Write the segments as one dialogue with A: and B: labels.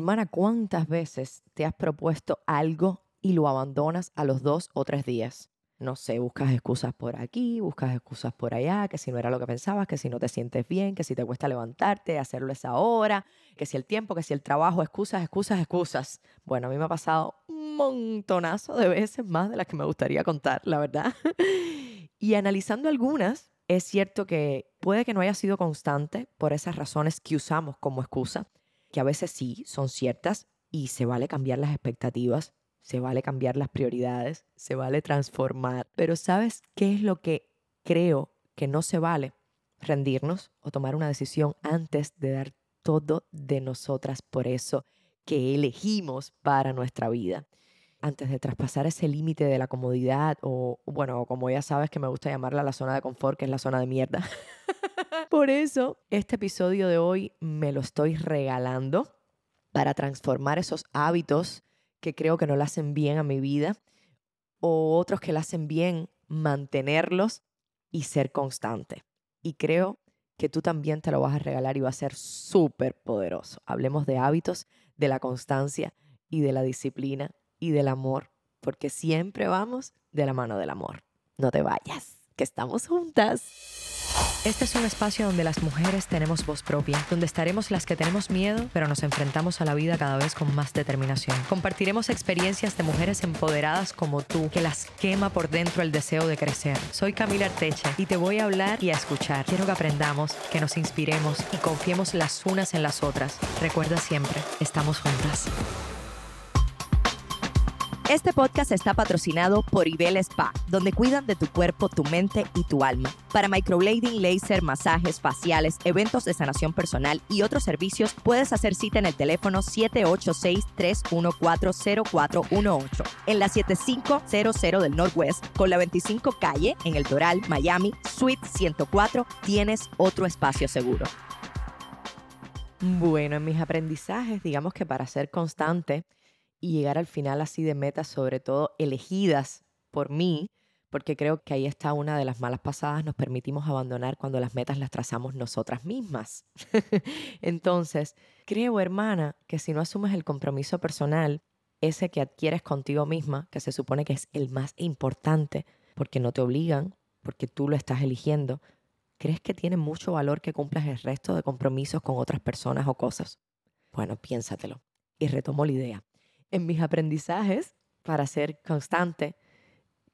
A: Hermana. ¿cuántas veces te has propuesto algo y lo abandonas a los dos o tres días? No sé, buscas excusas por aquí, buscas excusas por allá, que si no era lo que pensabas, que si no te sientes bien, que si te cuesta levantarte, hacerlo esa hora, que si el tiempo, que si el trabajo, excusas, excusas, excusas. Bueno, a mí me ha pasado un montonazo de veces más de las que me gustaría contar, la verdad. y analizando algunas, es cierto que puede que no haya sido constante por esas razones que usamos como excusa, que a veces sí son ciertas y se vale cambiar las expectativas, se vale cambiar las prioridades, se vale transformar. Pero ¿sabes qué es lo que creo que no se vale? Rendirnos o tomar una decisión antes de dar todo de nosotras por eso que elegimos para nuestra vida. Antes de traspasar ese límite de la comodidad o, bueno, como ya sabes que me gusta llamarla la zona de confort, que es la zona de mierda. Por eso, este episodio de hoy me lo estoy regalando para transformar esos hábitos que creo que no le hacen bien a mi vida o otros que le hacen bien mantenerlos y ser constante. Y creo que tú también te lo vas a regalar y va a ser súper poderoso. Hablemos de hábitos, de la constancia y de la disciplina y del amor, porque siempre vamos de la mano del amor. No te vayas, que estamos juntas. Este es un espacio donde las mujeres tenemos voz propia, donde estaremos las que tenemos miedo, pero nos enfrentamos a la vida cada vez con más determinación. Compartiremos experiencias de mujeres empoderadas como tú, que las quema por dentro el deseo de crecer. Soy Camila Arteche y te voy a hablar y a escuchar. Quiero que aprendamos, que nos inspiremos y confiemos las unas en las otras. Recuerda siempre, estamos juntas. Este podcast está patrocinado por Ibel Spa, donde cuidan de tu cuerpo, tu mente y tu alma. Para microblading, laser, masajes faciales, eventos de sanación personal y otros servicios, puedes hacer cita en el teléfono 786-314-0418 en la 7500 del Northwest con la 25 calle en el Doral, Miami, Suite 104. Tienes otro espacio seguro. Bueno, en mis aprendizajes, digamos que para ser constante, y llegar al final así de metas, sobre todo elegidas por mí, porque creo que ahí está una de las malas pasadas, nos permitimos abandonar cuando las metas las trazamos nosotras mismas. Entonces, creo, hermana, que si no asumes el compromiso personal, ese que adquieres contigo misma, que se supone que es el más importante, porque no te obligan, porque tú lo estás eligiendo, ¿crees que tiene mucho valor que cumplas el resto de compromisos con otras personas o cosas? Bueno, piénsatelo. Y retomo la idea en mis aprendizajes para ser constante,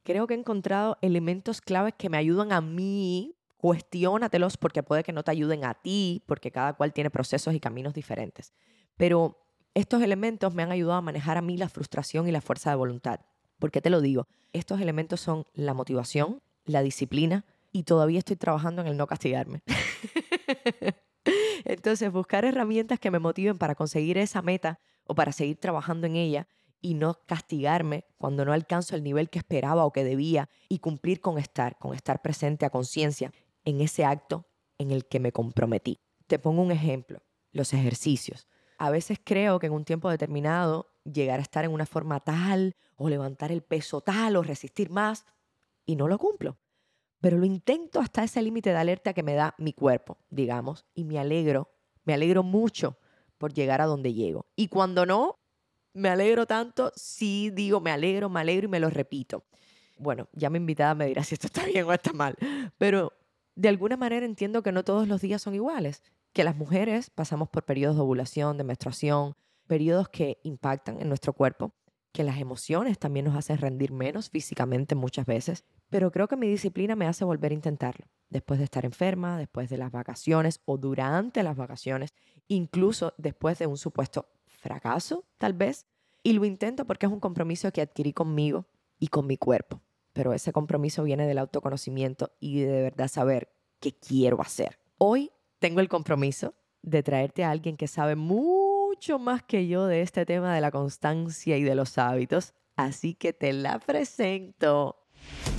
A: creo que he encontrado elementos claves que me ayudan a mí. Cuestiónatelos porque puede que no te ayuden a ti, porque cada cual tiene procesos y caminos diferentes. Pero estos elementos me han ayudado a manejar a mí la frustración y la fuerza de voluntad. ¿Por qué te lo digo? Estos elementos son la motivación, la disciplina y todavía estoy trabajando en el no castigarme. Entonces, buscar herramientas que me motiven para conseguir esa meta o para seguir trabajando en ella y no castigarme cuando no alcanzo el nivel que esperaba o que debía y cumplir con estar, con estar presente a conciencia en ese acto en el que me comprometí. Te pongo un ejemplo, los ejercicios. A veces creo que en un tiempo determinado llegar a estar en una forma tal o levantar el peso tal o resistir más y no lo cumplo. Pero lo intento hasta ese límite de alerta que me da mi cuerpo, digamos, y me alegro, me alegro mucho por llegar a donde llego. Y cuando no, me alegro tanto, sí digo, me alegro, me alegro y me lo repito. Bueno, ya mi invitada me dirá si esto está bien o está mal, pero de alguna manera entiendo que no todos los días son iguales, que las mujeres pasamos por periodos de ovulación, de menstruación, periodos que impactan en nuestro cuerpo, que las emociones también nos hacen rendir menos físicamente muchas veces, pero creo que mi disciplina me hace volver a intentarlo, después de estar enferma, después de las vacaciones o durante las vacaciones, incluso después de un supuesto fracaso, tal vez, y lo intento porque es un compromiso que adquirí conmigo y con mi cuerpo, pero ese compromiso viene del autoconocimiento y de verdad saber qué quiero hacer. Hoy tengo el compromiso de traerte a alguien que sabe mucho más que yo de este tema de la constancia y de los hábitos, así que te la presento.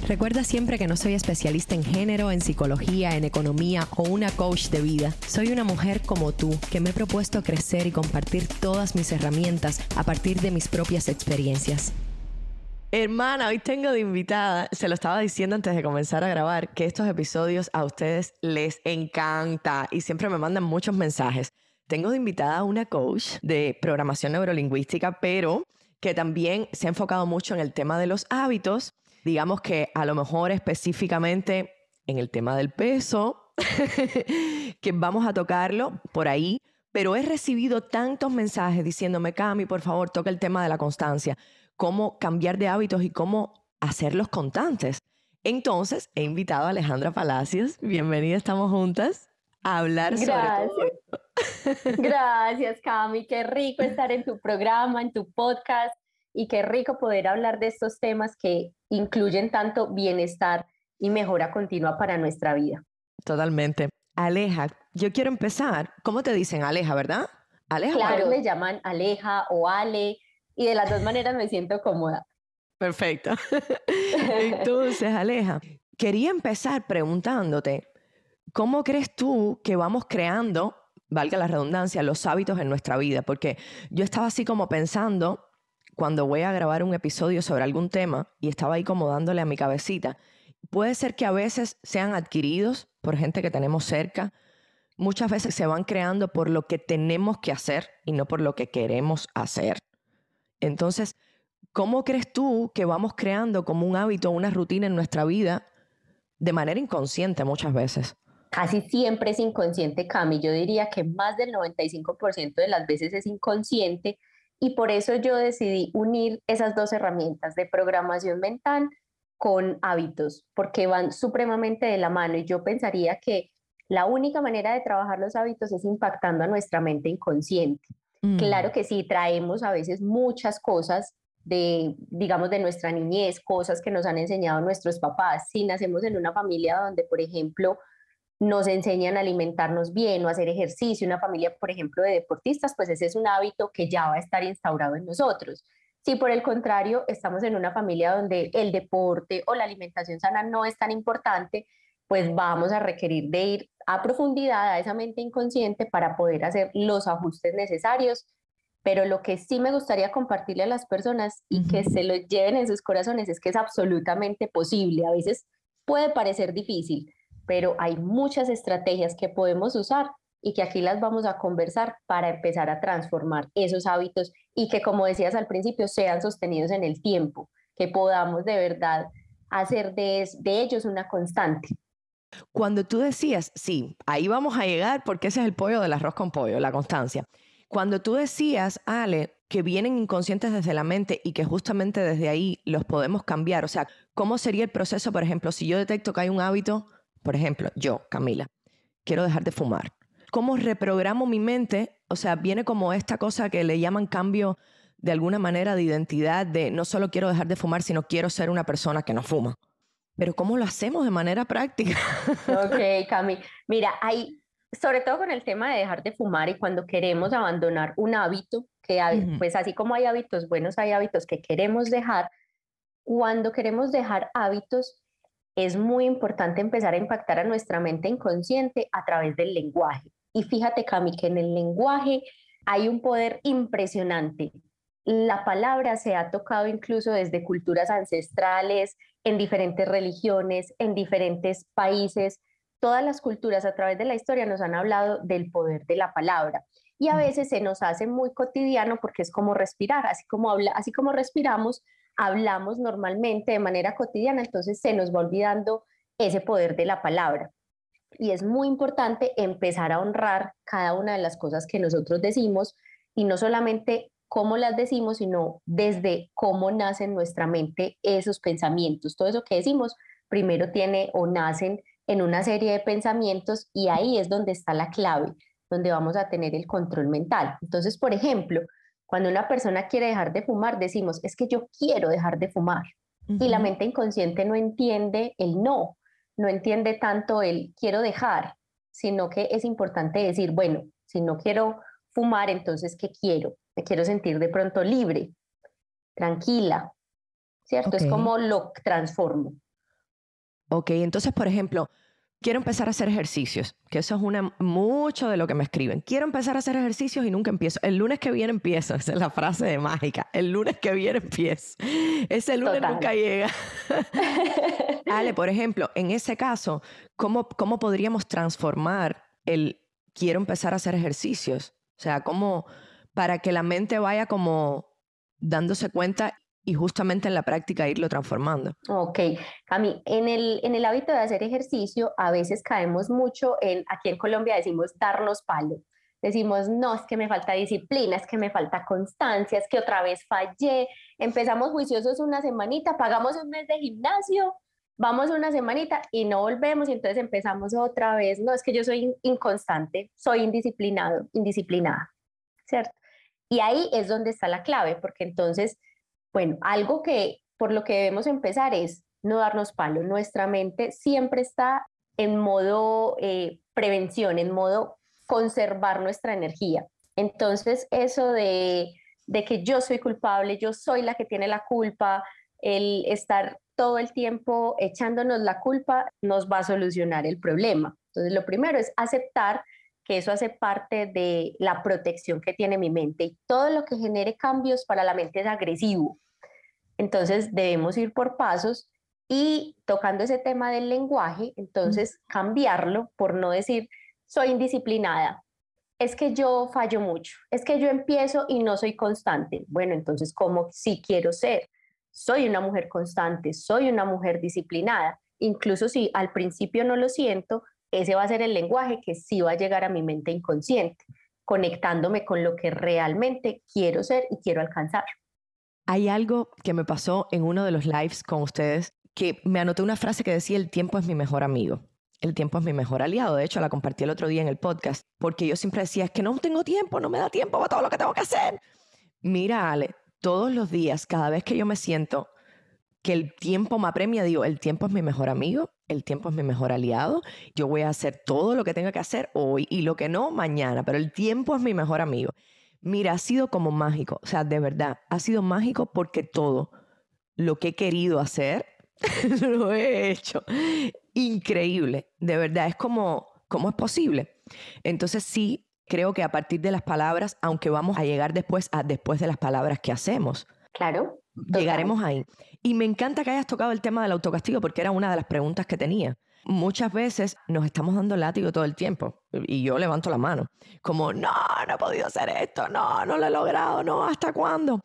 B: Recuerda siempre que no soy especialista en género, en psicología, en economía o una coach de vida. Soy una mujer como tú que me he propuesto crecer y compartir todas mis herramientas a partir de mis propias experiencias.
A: Hermana, hoy tengo de invitada, se lo estaba diciendo antes de comenzar a grabar, que estos episodios a ustedes les encanta y siempre me mandan muchos mensajes. Tengo de invitada a una coach de programación neurolingüística, pero que también se ha enfocado mucho en el tema de los hábitos, digamos que a lo mejor específicamente en el tema del peso, que vamos a tocarlo por ahí, pero he recibido tantos mensajes diciéndome, Cami, por favor, toca el tema de la constancia cómo cambiar de hábitos y cómo hacerlos constantes. Entonces, he invitado a Alejandra Palacios. Bienvenida, estamos juntas a hablar
C: Gracias. sobre. Gracias, Cami. Qué rico estar en tu programa, en tu podcast y qué rico poder hablar de estos temas que incluyen tanto bienestar y mejora continua para nuestra vida.
A: Totalmente. Aleja, yo quiero empezar. ¿Cómo te dicen Aleja, verdad?
C: Aleja. Claro, me llaman Aleja o Ale y de las dos maneras me siento cómoda.
A: Perfecto. Entonces, Aleja, quería empezar preguntándote, ¿cómo crees tú que vamos creando, valga la redundancia, los hábitos en nuestra vida? Porque yo estaba así como pensando cuando voy a grabar un episodio sobre algún tema y estaba ahí como dándole a mi cabecita. Puede ser que a veces sean adquiridos por gente que tenemos cerca, muchas veces se van creando por lo que tenemos que hacer y no por lo que queremos hacer. Entonces, ¿cómo crees tú que vamos creando como un hábito, una rutina en nuestra vida de manera inconsciente muchas veces?
C: Casi siempre es inconsciente, Cami. Yo diría que más del 95% de las veces es inconsciente y por eso yo decidí unir esas dos herramientas de programación mental con hábitos, porque van supremamente de la mano y yo pensaría que la única manera de trabajar los hábitos es impactando a nuestra mente inconsciente. Claro mm. que sí, traemos a veces muchas cosas de, digamos, de nuestra niñez, cosas que nos han enseñado nuestros papás. Si nacemos en una familia donde, por ejemplo, nos enseñan a alimentarnos bien o hacer ejercicio, una familia, por ejemplo, de deportistas, pues ese es un hábito que ya va a estar instaurado en nosotros. Si por el contrario estamos en una familia donde el deporte o la alimentación sana no es tan importante, pues vamos a requerir de ir a profundidad a esa mente inconsciente para poder hacer los ajustes necesarios. Pero lo que sí me gustaría compartirle a las personas y que se lo lleven en sus corazones es que es absolutamente posible. A veces puede parecer difícil, pero hay muchas estrategias que podemos usar y que aquí las vamos a conversar para empezar a transformar esos hábitos y que, como decías al principio, sean sostenidos en el tiempo, que podamos de verdad hacer de, ellos una constante.
A: Cuando tú decías, sí, ahí vamos a llegar porque ese es el pollo del arroz con pollo, la constancia. Cuando tú decías, Ale, que vienen inconscientes desde la mente y que justamente desde ahí los podemos cambiar, o sea, ¿cómo sería el proceso, por ejemplo, si yo detecto que hay un hábito, por ejemplo, yo, Camila, quiero dejar de fumar? ¿Cómo reprogramo mi mente? O sea, viene como esta cosa que le llaman cambio de alguna manera de identidad, de no solo quiero dejar de fumar, sino quiero ser una persona que no fuma. Pero ¿cómo lo hacemos de manera práctica?
C: Ok, Cami. Mira, hay, sobre todo con el tema de dejar de fumar y cuando queremos abandonar un hábito, que pues así como hay hábitos buenos, hay hábitos que queremos dejar. Cuando queremos dejar hábitos, es muy importante empezar a impactar a nuestra mente inconsciente a través del lenguaje. Y fíjate, Cami, que en el lenguaje hay un poder impresionante. La palabra se ha tocado incluso desde culturas ancestrales, en diferentes religiones, en diferentes países. Todas las culturas a través de la historia nos han hablado del poder de la palabra y a veces se nos hace muy cotidiano porque es como respirar, así como, habla, así como respiramos, hablamos normalmente de manera cotidiana, entonces se nos va olvidando ese poder de la palabra. Y es muy importante empezar a honrar cada una de las cosas que nosotros decimos y no solamente cómo las decimos, sino desde cómo nacen nuestra mente esos pensamientos. Todo eso que decimos primero tiene o nacen en una serie de pensamientos y ahí es donde está la clave, donde vamos a tener el control mental. Entonces, por ejemplo, cuando una persona quiere dejar de fumar, decimos, es que yo quiero dejar de fumar. Y la mente inconsciente no entiende el no, no entiende tanto el quiero dejar, sino que es importante decir, bueno, si no quiero fumar, entonces, ¿qué quiero? Me quiero sentir de pronto libre, tranquila, ¿cierto? Es como lo transformo.
A: Ok, entonces, por ejemplo, quiero empezar a hacer ejercicios, que eso es una, mucho de lo que me escriben. Quiero empezar a hacer ejercicios y nunca empiezo. El lunes que viene empiezo, esa es la frase de mágica. El lunes que viene empiezo. Ese lunes nunca llega. Ale, por ejemplo, en ese caso, ¿cómo, ¿cómo podríamos transformar el quiero empezar a hacer ejercicios? O sea, ¿cómo para que la mente vaya como dándose cuenta y justamente en la práctica irlo transformando.
C: Ok, Cami, en el, en el hábito de hacer ejercicio a veces caemos mucho en, aquí en Colombia decimos darnos palo. Decimos, no, es que me falta disciplina, es que me falta constancia, es que otra vez fallé. Empezamos juiciosos una semanita, pagamos un mes de gimnasio, vamos una semanita y no volvemos y entonces empezamos otra vez. No, es que yo soy inconstante, soy indisciplinado, indisciplinada, ¿cierto? Y ahí es donde está la clave, porque entonces bueno, algo que por lo que debemos empezar es no darnos palo. Nuestra mente siempre está en modo eh, prevención, en modo conservar nuestra energía. Entonces, eso de, de que yo soy culpable, yo soy la que tiene la culpa, el estar todo el tiempo echándonos la culpa nos va a solucionar el problema. Entonces, lo primero es aceptar que eso hace parte de la protección que tiene mi mente y todo lo que genere cambios para la mente es agresivo. Entonces debemos ir por pasos y tocando ese tema del lenguaje, entonces cambiarlo por no decir soy indisciplinada. Es que yo fallo mucho, es que yo empiezo y no soy constante. Bueno, entonces, ¿cómo si quiero ser? Soy una mujer constante, soy una mujer disciplinada. Incluso si al principio no lo siento, ese va a ser el lenguaje que sí va a llegar a mi mente inconsciente, conectándome con lo que realmente quiero ser y quiero alcanzar.
A: Hay algo que me pasó en uno de los lives con ustedes que me anoté una frase que decía el tiempo es mi mejor amigo. El tiempo es mi mejor aliado. De hecho, la compartí el otro día en el podcast porque yo siempre decía, es que no tengo tiempo, no me da tiempo para todo lo que tengo que hacer. Mira, Ale, todos los días, cada vez que yo me siento que el tiempo me apremia, digo, el tiempo es mi mejor amigo, el tiempo es mi mejor aliado, yo voy a hacer todo lo que tenga que hacer hoy y lo que no mañana, pero el tiempo es mi mejor amigo. Mira, ha sido como mágico, o sea, de verdad, ha sido mágico porque todo lo que he querido hacer, lo he hecho. Increíble, de verdad, es como, ¿cómo es posible? Entonces sí, creo que a partir de las palabras, aunque vamos a llegar después a después de las palabras que hacemos.
C: Claro.
A: Llegaremos ahí. Y me encanta que hayas tocado el tema del autocastigo porque era una de las preguntas que tenía muchas veces nos estamos dando látigo todo el tiempo y yo levanto la mano, como, no, no he podido hacer esto, no, no lo he logrado, no, ¿hasta cuándo?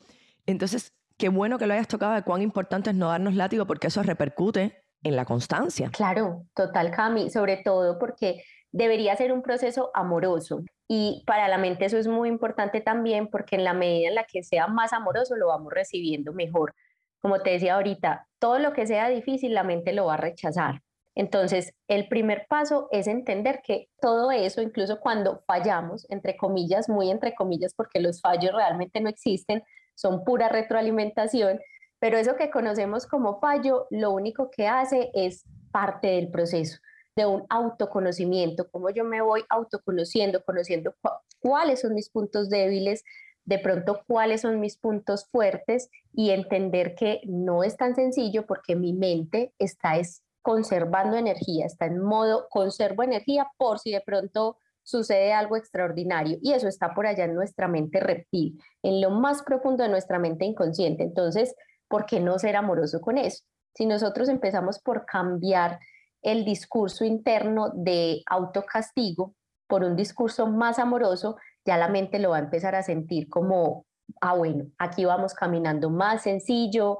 A: Entonces, qué bueno que lo hayas tocado de cuán importante es no darnos látigo porque eso repercute en la constancia.
C: Claro, total, Cami, sobre todo porque debería ser un proceso amoroso. Y para la mente eso es muy importante también porque en la medida en la que sea más amoroso lo vamos recibiendo mejor. Como te decía ahorita, todo lo que sea difícil la mente lo va a rechazar. Entonces, el primer paso es entender que todo eso, incluso cuando fallamos, entre comillas, muy entre comillas, porque los fallos realmente no existen, son pura retroalimentación, pero eso que conocemos como fallo, lo único que hace es parte del proceso de un autoconocimiento, cómo yo me voy autoconociendo, conociendo cuáles son mis puntos débiles, de pronto cuáles son mis puntos fuertes y entender que no es tan sencillo porque mi mente está es conservando energía, está en modo conservo energía por si de pronto sucede algo extraordinario y eso está por allá en nuestra mente reptil, en lo más profundo de nuestra mente inconsciente. Entonces, ¿por qué no ser amoroso con eso? Si nosotros empezamos por cambiar el discurso interno de autocastigo por un discurso más amoroso, ya la mente lo va a empezar a sentir como, ah, bueno, aquí vamos caminando más sencillo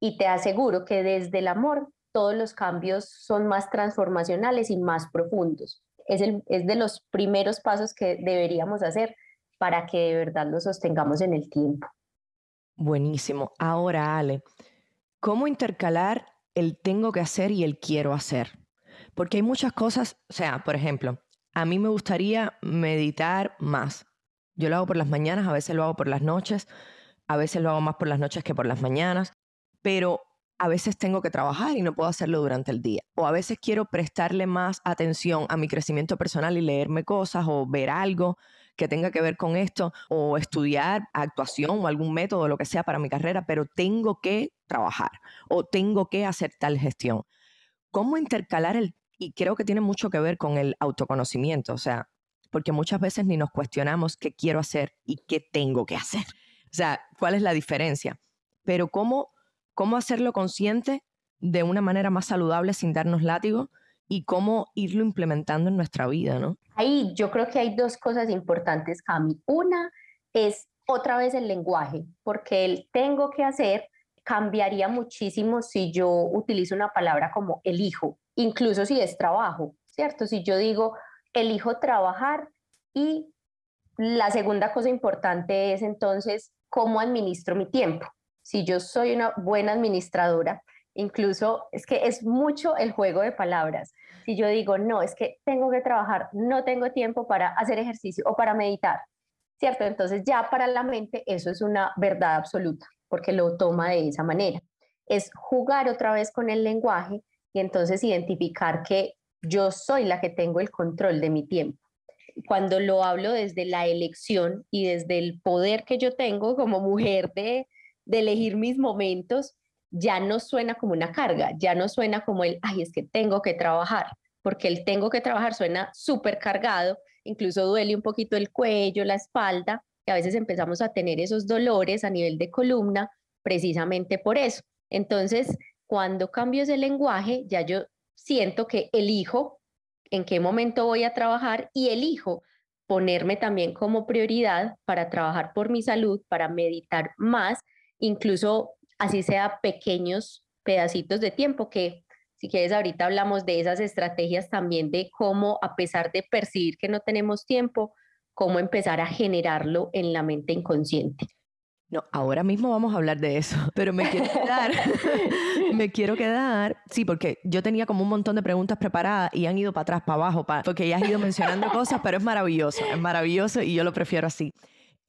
C: y te aseguro que desde el amor todos los cambios son más transformacionales y más profundos. Es, el, es de los primeros pasos que deberíamos hacer para que de verdad lo sostengamos en el tiempo.
A: Buenísimo. Ahora, Ale, ¿cómo intercalar el tengo que hacer y el quiero hacer? Porque hay muchas cosas, o sea, por ejemplo, a mí me gustaría meditar más. Yo lo hago por las mañanas, a veces lo hago por las noches, a veces lo hago más por las noches que por las mañanas, pero a veces tengo que trabajar y no puedo hacerlo durante el día. O a veces quiero prestarle más atención a mi crecimiento personal y leerme cosas o ver algo que tenga que ver con esto o estudiar actuación o algún método, lo que sea para mi carrera, pero tengo que trabajar o tengo que hacer tal gestión. ¿Cómo intercalar el... Y creo que tiene mucho que ver con el autoconocimiento, o sea, porque muchas veces ni nos cuestionamos qué quiero hacer y qué tengo que hacer. O sea, ¿cuál es la diferencia? Pero cómo, cómo hacerlo consciente de una manera más saludable sin darnos látigo y cómo irlo implementando en nuestra vida, ¿no?
C: Ahí yo creo que hay dos cosas importantes, Cami. Una es otra vez el lenguaje, porque el tengo que hacer cambiaría muchísimo si yo utilizo una palabra como elijo, incluso si es trabajo, ¿cierto? Si yo digo elijo trabajar y la segunda cosa importante es entonces cómo administro mi tiempo. Si yo soy una buena administradora, incluso es que es mucho el juego de palabras. Si yo digo, no, es que tengo que trabajar, no tengo tiempo para hacer ejercicio o para meditar, ¿cierto? Entonces ya para la mente eso es una verdad absoluta, porque lo toma de esa manera. Es jugar otra vez con el lenguaje y entonces identificar que yo soy la que tengo el control de mi tiempo cuando lo hablo desde la elección y desde el poder que yo tengo como mujer de, elegir mis momentos, ya no suena como una carga, ya no suena como el, ay, es que tengo que trabajar, porque el tengo que trabajar suena súper cargado, incluso duele un poquito el cuello, la espalda, y a veces empezamos a tener esos dolores a nivel de columna precisamente por eso. Entonces, cuando cambio ese lenguaje, ya yo siento que elijo en qué momento voy a trabajar y elijo ponerme también como prioridad para trabajar por mi salud, para meditar más, incluso así sea pequeños pedacitos de tiempo que si quieres ahorita hablamos de esas estrategias también de cómo a pesar de percibir que no tenemos tiempo, cómo empezar a generarlo en la mente inconsciente.
A: No, ahora mismo vamos a hablar de eso, pero me quiero quedar, me quiero quedar, sí, porque yo tenía como un montón de preguntas preparadas y han ido para atrás, para abajo, porque ya has ido mencionando cosas, pero es maravilloso, es maravilloso y yo lo prefiero así.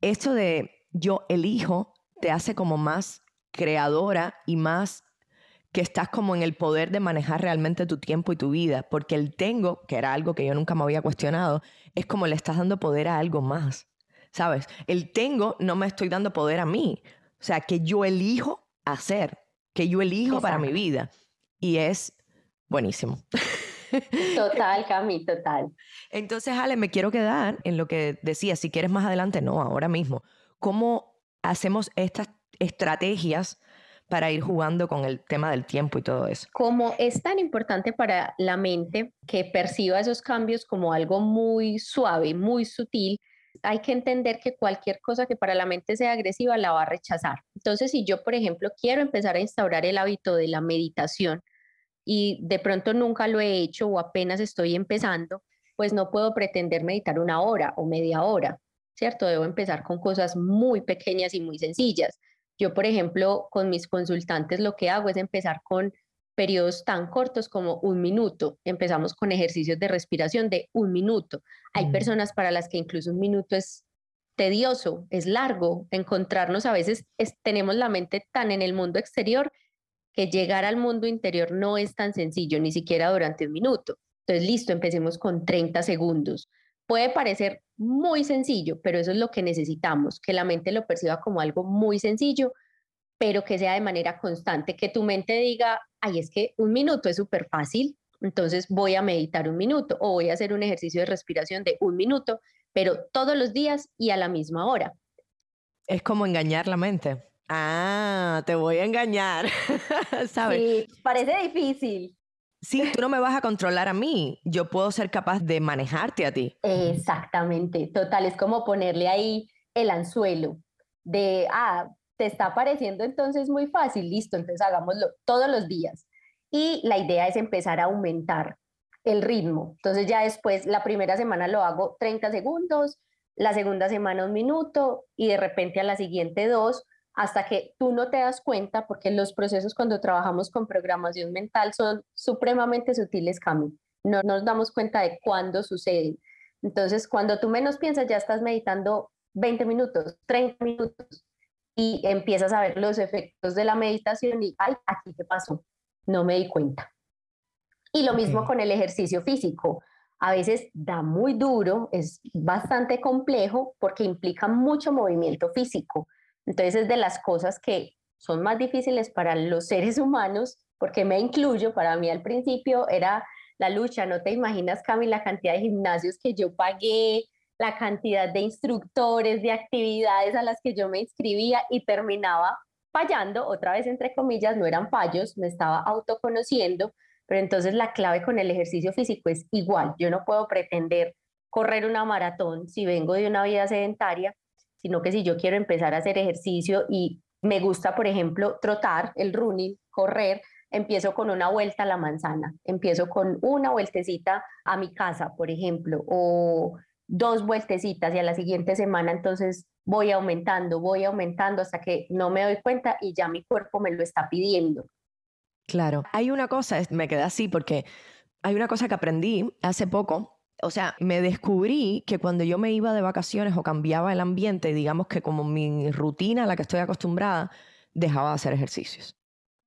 A: Esto de yo elijo te hace como más creadora y más que estás como en el poder de manejar realmente tu tiempo y tu vida, porque el tengo, que era algo que yo nunca me había cuestionado, es como le estás dando poder a algo más. ¿sabes? El tengo no me estoy dando poder a mí. O sea, que yo elijo hacer, que yo elijo para mi vida. Y es buenísimo.
C: Total, Cami, total.
A: Entonces, Ale, me quiero quedar en lo que decía, si quieres más adelante, no, ahora mismo. ¿Cómo hacemos estas estrategias para ir jugando con el tema del tiempo y todo eso?
C: Como es tan importante para la mente que perciba esos cambios como algo muy suave, muy sutil, hay que entender que cualquier cosa que para la mente sea agresiva la va a rechazar. Entonces, si yo, por ejemplo, quiero empezar a instaurar el hábito de la meditación y de pronto nunca lo he hecho o apenas estoy empezando, pues no puedo pretender meditar una hora o media hora, ¿cierto? Debo empezar con cosas muy pequeñas y muy sencillas. Yo, por ejemplo, con mis consultantes lo que hago es empezar con periodos tan cortos como un minuto. Empezamos con ejercicios de respiración de un minuto. Hay mm. personas para las que incluso un minuto es tedioso, es largo. Encontrarnos a veces tenemos la mente tan en el mundo exterior que llegar al mundo interior no es tan sencillo, ni siquiera durante un minuto. Entonces, listo, empecemos con 30 segundos. Puede parecer muy sencillo, pero eso es lo que necesitamos, que la mente lo perciba como algo muy sencillo pero que sea de manera constante, que tu mente diga, ay, es que un minuto es súper fácil, entonces voy a meditar un minuto o voy a hacer un ejercicio de respiración de un minuto, pero todos los días y a la misma hora.
A: Es como engañar la mente. Ah, te voy a engañar, ¿sabes?
C: Sí, parece difícil.
A: Sí, tú no me vas a controlar a mí, yo puedo ser capaz de manejarte a ti.
C: Exactamente, total, es como ponerle ahí el anzuelo de, ah, te está pareciendo entonces muy fácil, listo, entonces hagámoslo todos los días. y la idea es empezar a aumentar el ritmo. Entonces ya después, la primera semana lo hago 30 segundos, la segunda semana un minuto y de repente a la siguiente dos, hasta que tú no te das cuenta, porque los procesos cuando trabajamos con programación mental son supremamente sutiles, Cami. No nos damos cuenta de cuándo suceden. Entonces, cuando tú menos piensas, ya estás meditando 20 minutos, 30 minutos y empiezas a ver los efectos de la meditación y, ay, aquí qué pasó, no me di cuenta. Y lo mismo con el ejercicio físico. A veces da muy duro, es bastante complejo porque implica mucho movimiento físico. Entonces es de las cosas que son más difíciles para los seres humanos, porque me incluyo, para mí al principio era la lucha, no te imaginas, Cami, la cantidad de gimnasios que yo pagué, la cantidad de instructores, de actividades a las que yo me inscribía y terminaba fallando, otra vez entre comillas, no eran fallos, me estaba autoconociendo, pero entonces la clave con el ejercicio físico es igual, yo no puedo pretender correr una maratón si vengo de una vida sedentaria, sino que si yo quiero empezar a hacer ejercicio y me gusta, por ejemplo, trotar, el running, correr, empiezo con una vuelta a la manzana, empiezo con una vueltecita a mi casa, por ejemplo, o dos vueltecitas y a la siguiente semana entonces voy aumentando, voy aumentando hasta que no me doy cuenta y ya mi cuerpo me lo está pidiendo.
A: Claro, hay una cosa, me quedé así porque hay una cosa que aprendí hace poco. O sea, me descubrí que cuando yo me iba de vacaciones o cambiaba el ambiente, digamos que como mi rutina a la que estoy acostumbrada, dejaba de hacer ejercicios.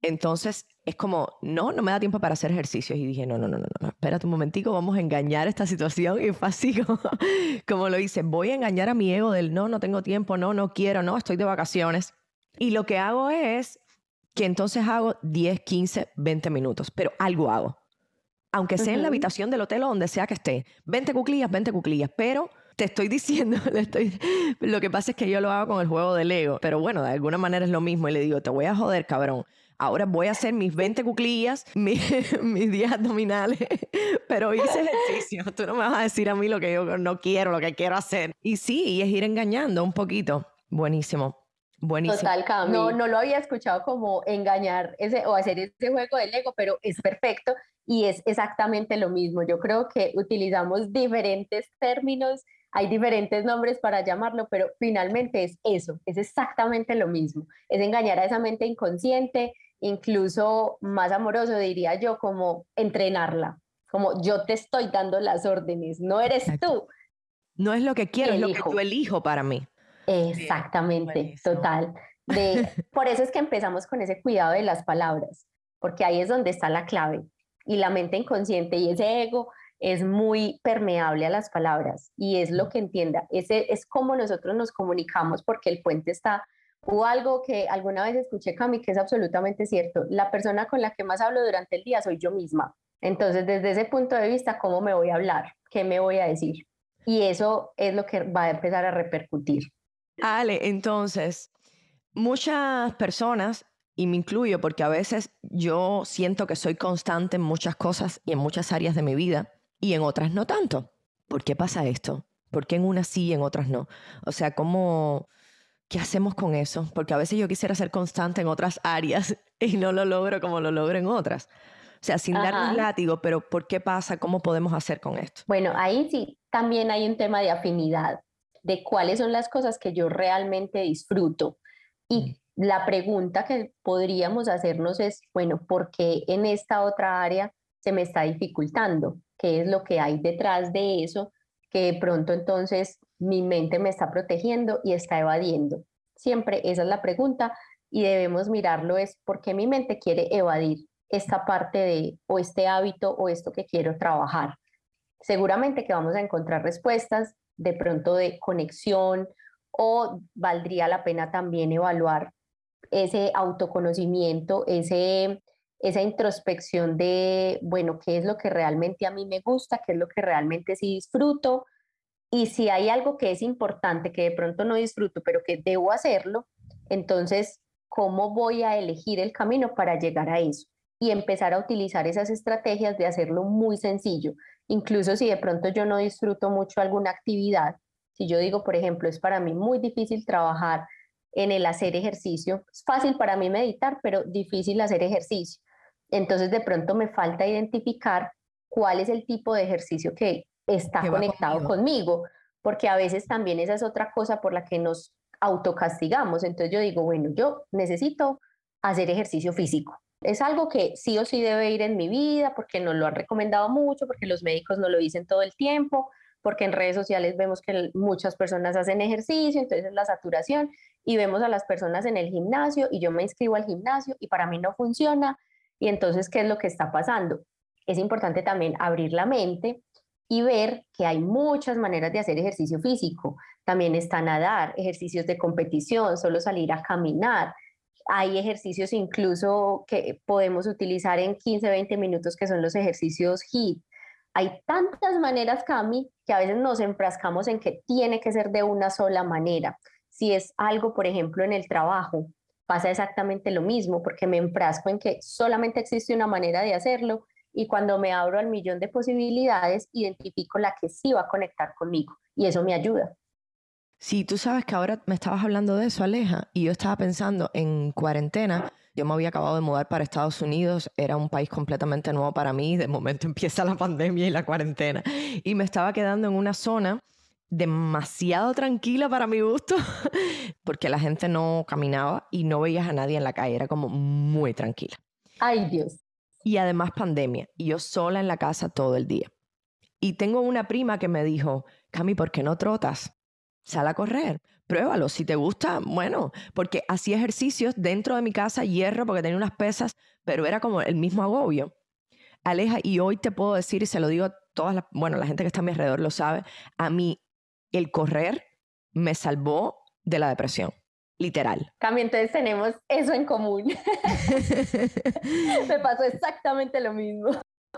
A: Entonces es como, no, no me da tiempo para hacer ejercicios. Y dije, no, no, no, no, no, espérate un momentico, vamos a engañar esta situación. Y fue así como, lo hice, voy a engañar a mi ego del no, no tengo tiempo, no, no quiero, no, estoy de vacaciones. Y lo que hago es que entonces hago 10, 15, 20 minutos, pero algo hago. Aunque sea en la habitación del hotel o donde sea que esté. 20 cuclillas, 20 cuclillas, pero te estoy diciendo, le estoy, lo que pasa es que yo lo hago con el juego del ego, pero bueno, de alguna manera es lo mismo y le digo, te voy a joder, cabrón. Ahora voy a hacer mis 20 cuclillas, mis, mis 10 abdominales, pero hice ejercicio. Tú no me vas a decir a mí lo que yo no quiero, lo que quiero hacer. Y sí, y es ir engañando un poquito. Buenísimo. Buenísimo.
C: Total, Cami. No, no lo había escuchado como engañar ese, o hacer ese juego del ego, pero es perfecto y es exactamente lo mismo. Yo creo que utilizamos diferentes términos, hay diferentes nombres para llamarlo, pero finalmente es eso, es exactamente lo mismo. Es engañar a esa mente inconsciente, incluso más amoroso diría yo, como entrenarla, como yo te estoy dando las órdenes, no eres tú.
A: No es lo que quiero, es lo que tú elijo para mí.
C: Exactamente, total. De, por eso es que empezamos con ese cuidado de las palabras, porque ahí es donde está la clave. Y la mente inconsciente y ese ego es muy permeable a las palabras y es lo que entienda. Ese es como nosotros nos comunicamos porque el puente está. O algo que alguna vez escuché, Cami, que es absolutamente cierto. La persona con la que más hablo durante el día soy yo misma. Entonces, desde ese punto de vista, ¿cómo me voy a hablar? ¿Qué me voy a decir? Y eso es lo que va a empezar a repercutir.
A: Ale, entonces, muchas personas, y me incluyo porque a veces yo siento que soy constante en muchas cosas y en muchas áreas de mi vida y en otras no tanto. ¿Por qué pasa esto? ¿Por qué en unas sí y en otras no? O sea, ¿cómo, ¿qué hacemos con eso? Porque a veces yo quisiera ser constante en otras áreas y no lo logro como lo logro en otras. O sea, sin dar un látigo, pero ¿por qué pasa? ¿Cómo podemos hacer con esto?
C: Bueno, ahí sí también hay un tema de afinidad de cuáles son las cosas que yo realmente disfruto. Y mm. la pregunta que podríamos hacernos es, bueno, ¿por qué en esta otra área se me está dificultando? ¿Qué es lo que hay detrás de eso? Que de pronto entonces mi mente me está protegiendo y está evadiendo. Siempre esa es la pregunta y debemos mirarlo es por qué mi mente quiere evadir esta parte de o este hábito o esto que quiero trabajar. Seguramente que vamos a encontrar respuestas de pronto de conexión o valdría la pena también evaluar ese autoconocimiento, ese, esa introspección de, bueno, qué es lo que realmente a mí me gusta, qué es lo que realmente sí disfruto. Y si hay algo que es importante, que de pronto no disfruto, pero que debo hacerlo, entonces, ¿cómo voy a elegir el camino para llegar a eso? Y empezar a utilizar esas estrategias de hacerlo muy sencillo. Incluso si de pronto yo no disfruto mucho alguna actividad, si yo digo, por ejemplo, es para mí muy difícil trabajar en el hacer ejercicio, es fácil para mí meditar, pero difícil hacer ejercicio. Entonces de pronto me falta identificar cuál es el tipo de ejercicio que está conectado conmigo. porque a veces también esa es otra cosa por la que nos autocastigamos. Entonces yo digo, bueno, yo necesito hacer ejercicio físico. Es algo que sí o sí debe ir en mi vida porque nos lo han recomendado mucho, porque los médicos no lo dicen todo el tiempo, porque en redes sociales vemos que muchas personas hacen ejercicio, entonces es la saturación, y vemos a las personas en el gimnasio y yo me inscribo al gimnasio y para mí no funciona. Y entonces, ¿qué es lo que está pasando? Es importante también abrir la mente y ver que hay muchas maneras de hacer ejercicio físico. También está nadar, ejercicios de competición, solo salir a caminar, hay ejercicios incluso que podemos utilizar en 15, 20 minutos que son los ejercicios HIIT. Hay tantas maneras, Cami, que a veces nos enfrascamos en que tiene que ser de una sola manera. Si es algo, por ejemplo, en el trabajo, pasa exactamente lo mismo, porque me enfrasco en que solamente existe una manera de hacerlo y cuando me abro al millón de posibilidades, identifico la que sí va a conectar conmigo y eso me ayuda.
A: Sí, tú sabes que ahora me estabas hablando de eso, Aleja, y yo estaba pensando en cuarentena. Yo me había acabado de mudar para Estados Unidos, era un país completamente nuevo para mí, de momento empieza la pandemia y la cuarentena, y me estaba quedando en una zona demasiado tranquila para mi gusto, porque la gente no caminaba y no veías a nadie en la calle, era como muy tranquila.
C: Ay Dios.
A: Y además pandemia, y yo sola en la casa todo el día. Y tengo una prima que me dijo, Cami, ¿por qué no trotas? Sal a correr, pruébalo. Si te gusta, bueno, porque hacía ejercicios dentro de mi casa, hierro, porque tenía unas pesas, pero era como el mismo agobio. Aleja, y hoy te puedo decir, y se lo digo a todas las, bueno, la gente que está a mi alrededor lo sabe, a mí el correr me salvó de la depresión. Literal.
C: También entonces tenemos eso en común. me pasó exactamente lo mismo.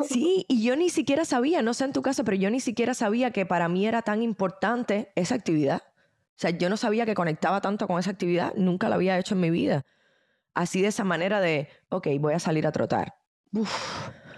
A: Sí, y yo ni siquiera sabía, no sé en tu casa, pero yo ni siquiera sabía que para mí era tan importante esa actividad. O sea, yo no sabía que conectaba tanto con esa actividad, nunca la había hecho en mi vida. Así de esa manera de, ok, voy a salir a trotar.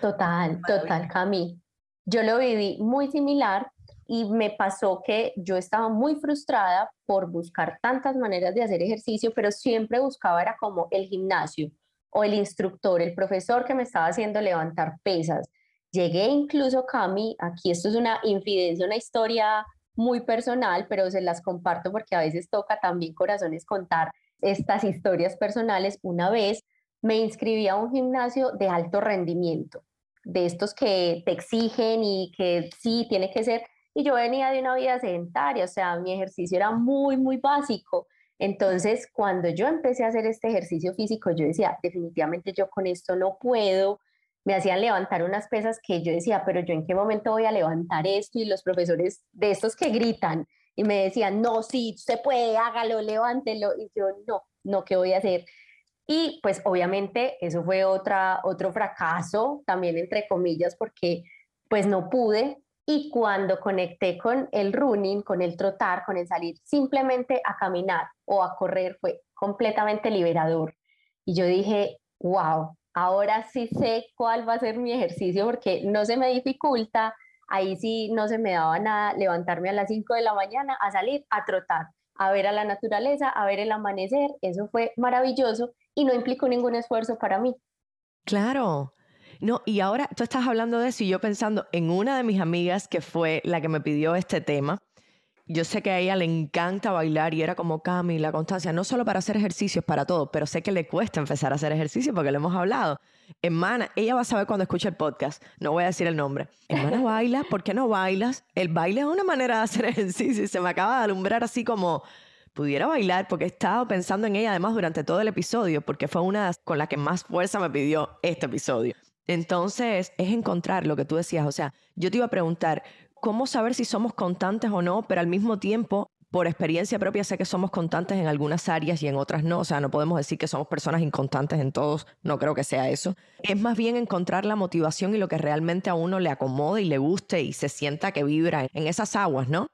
C: Total, total, Cami. Yo lo viví muy similar y me pasó que yo estaba muy frustrada por buscar tantas maneras de hacer ejercicio, pero siempre buscaba era como el gimnasio o el instructor, el profesor que me estaba haciendo levantar pesas. Llegué incluso, Cami, aquí esto es una infidencia, una historia muy personal, pero se las comparto porque a veces toca también corazones contar estas historias personales. Una vez me inscribí a un gimnasio de alto rendimiento, de estos que te exigen y que sí, tiene que ser. Y yo venía de una vida sedentaria, o sea, mi ejercicio era muy, muy básico. Entonces, cuando yo empecé a hacer este ejercicio físico, yo decía, definitivamente yo con esto no puedo. Me hacían levantar unas pesas que yo decía, pero yo en qué momento voy a levantar esto? Y los profesores de estos que gritan y me decían, no, sí, se puede, hágalo, levántelo. Y yo, no, no, ¿qué voy a hacer? Y pues obviamente eso fue otra, otro fracaso, también entre comillas, porque pues no pude, y cuando conecté con el running, con el trotar, con el salir simplemente a caminar o a correr, fue completamente liberador. Y yo dije, wow, ahora sí sé cuál va a ser mi ejercicio porque no se me dificulta, ahí sí no se me daba nada levantarme a las 5 de la mañana a salir a trotar, a ver a la naturaleza, a ver el amanecer, eso fue maravilloso y no implicó ningún esfuerzo para mí.
A: Claro, no, y ahora tú estás hablando de eso y yo pensando en una de mis amigas que fue la que me pidió este tema. Yo sé que a ella le encanta bailar y era como Cami, la constancia, no solo para hacer ejercicios, para todo, pero sé que le cuesta empezar a hacer ejercicio porque le hemos hablado. Hermana, ella va a saber cuando escuche el podcast, no voy a decir el nombre. Hermana, baila, ¿por qué no bailas? El baile es una manera de hacer ejercicio y se me acaba de alumbrar así como pudiera bailar porque he estado pensando en ella además durante todo el episodio porque fue una con la que más fuerza me pidió este episodio. Entonces, es encontrar lo que tú decías. O sea, yo te iba a preguntar, ¿cómo saber si somos constantes o no? Pero al mismo tiempo, por experiencia propia, sé que somos constantes en algunas áreas y en otras no. O sea, no podemos decir que somos personas inconstantes en todos. No creo que sea eso. Es más bien encontrar la motivación y lo que realmente a uno le acomode y le guste y se sienta que vibra en esas aguas, ¿no?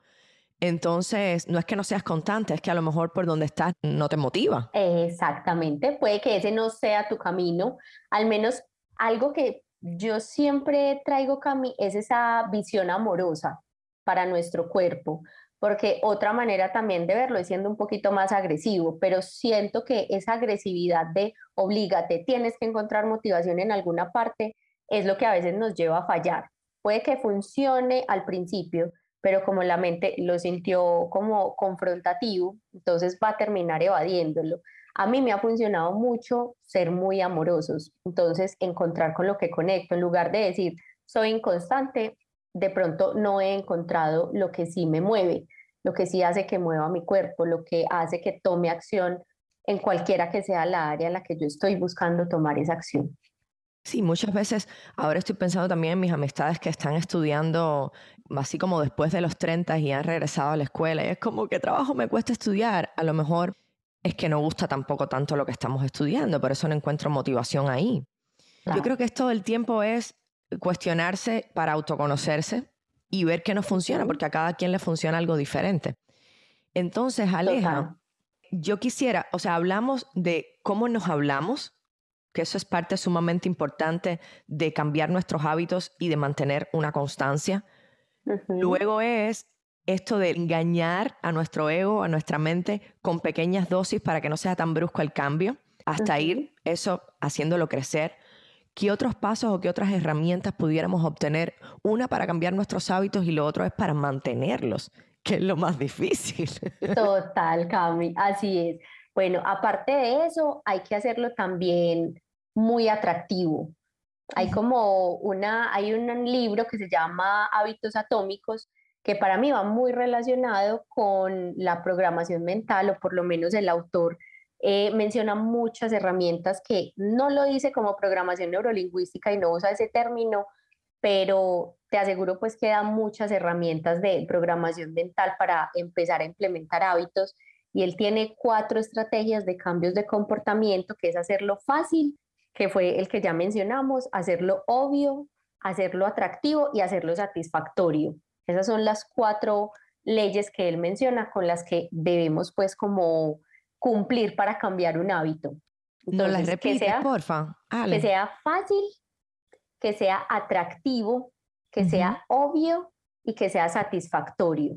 A: Entonces, no es que no seas constante, es que a lo mejor por donde estás no te motiva.
C: Exactamente, puede que ese no sea tu camino, al menos algo que yo siempre traigo, Cami, es esa visión amorosa para nuestro cuerpo, porque otra manera también de verlo es siendo un poquito más agresivo, pero siento que esa agresividad de oblígate, tienes que encontrar motivación en alguna parte, es lo que a veces nos lleva a fallar. Puede que funcione al principio, pero como la mente lo sintió como confrontativo, entonces va a terminar evadiéndolo. A mí me ha funcionado mucho ser muy amorosos, entonces encontrar con lo que conecto, en lugar de decir soy inconstante, de pronto no he encontrado lo que sí me mueve, lo que sí hace que mueva mi cuerpo, lo que hace que tome acción en cualquiera que sea la área en la que yo estoy buscando tomar esa acción.
A: Sí, muchas veces, ahora estoy pensando también en mis amistades que están estudiando así como después de los 30 y han regresado a la escuela y es como que trabajo me cuesta estudiar, a lo mejor es que no gusta tampoco tanto lo que estamos estudiando, por eso no encuentro motivación ahí. Yo creo que esto del tiempo es cuestionarse para autoconocerse y ver qué nos funciona, porque a cada quien le funciona algo diferente. Entonces, Aleja, yo quisiera, o sea, hablamos de cómo nos hablamos, que eso es parte sumamente importante de cambiar nuestros hábitos y de mantener una constancia. Luego es esto de engañar a nuestro ego, a nuestra mente, con pequeñas dosis para que no sea tan brusco el cambio, hasta ir eso haciéndolo crecer. ¿Qué otros pasos o qué otras herramientas pudiéramos obtener? Una para cambiar nuestros hábitos y lo otro es para mantenerlos, que es lo más difícil.
C: Total, Cami, así es. Bueno, aparte de eso, hay que hacerlo también muy atractivo. Hay como una, hay un libro que se llama Hábitos Atómicos, que para mí va muy relacionado con la programación mental, o por lo menos el autor eh, menciona muchas herramientas que no lo dice como programación neurolingüística y no usa ese término, pero te aseguro pues que da muchas herramientas de programación mental para empezar a implementar hábitos y él tiene cuatro estrategias de cambios de comportamiento, que es hacerlo fácil, que fue el que ya mencionamos, hacerlo obvio, hacerlo atractivo y hacerlo satisfactorio. Esas son las cuatro leyes que él menciona con las que debemos pues como cumplir para cambiar un hábito.
A: no las repites, que sea, porfa.
C: Que sea fácil, que sea atractivo, que sea obvio y que sea satisfactorio.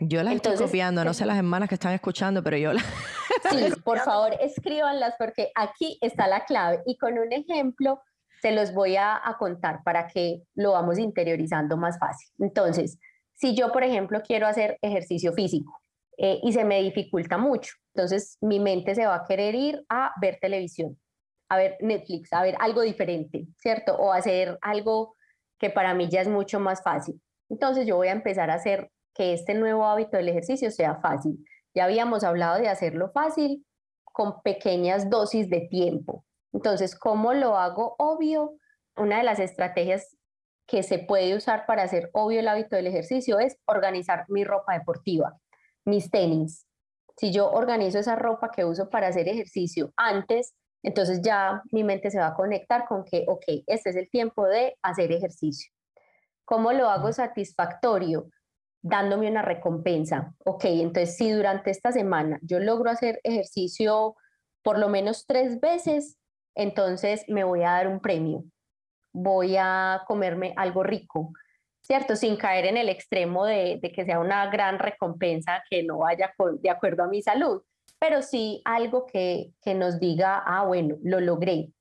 A: Yo las estoy copiando, no sé las hermanas que están escuchando, pero yo las...
C: Sí, por favor, escríbanlas porque aquí está la clave y con un ejemplo se los voy a, contar para que lo vamos interiorizando más fácil. Entonces, si yo, por ejemplo, quiero hacer ejercicio físico, eh, y se me dificulta mucho. Entonces mi mente se va a querer ir a ver televisión, a ver Netflix, a ver algo diferente, ¿cierto? O hacer algo que para mí ya es mucho más fácil. Entonces yo voy a empezar a hacer que este nuevo hábito del ejercicio sea fácil. Ya habíamos hablado de hacerlo fácil con pequeñas dosis de tiempo. Entonces, ¿cómo lo hago obvio? Una de las estrategias que se puede usar para hacer obvio el hábito del ejercicio es organizar mi ropa deportiva mis tenis. Si yo organizo esa ropa que uso para hacer ejercicio antes, entonces ya mi mente se va a conectar con que, ok, este es el tiempo de hacer ejercicio. ¿Cómo lo hago satisfactorio? Dándome una recompensa. Ok, entonces si durante esta semana yo logro hacer ejercicio por lo menos tres veces, entonces me voy a dar un premio. Voy a comerme algo rico ¿cierto? Sin caer en el extremo de, que sea una gran recompensa que no vaya de acuerdo a mi salud, pero sí algo que, nos diga, ah, bueno, lo logré.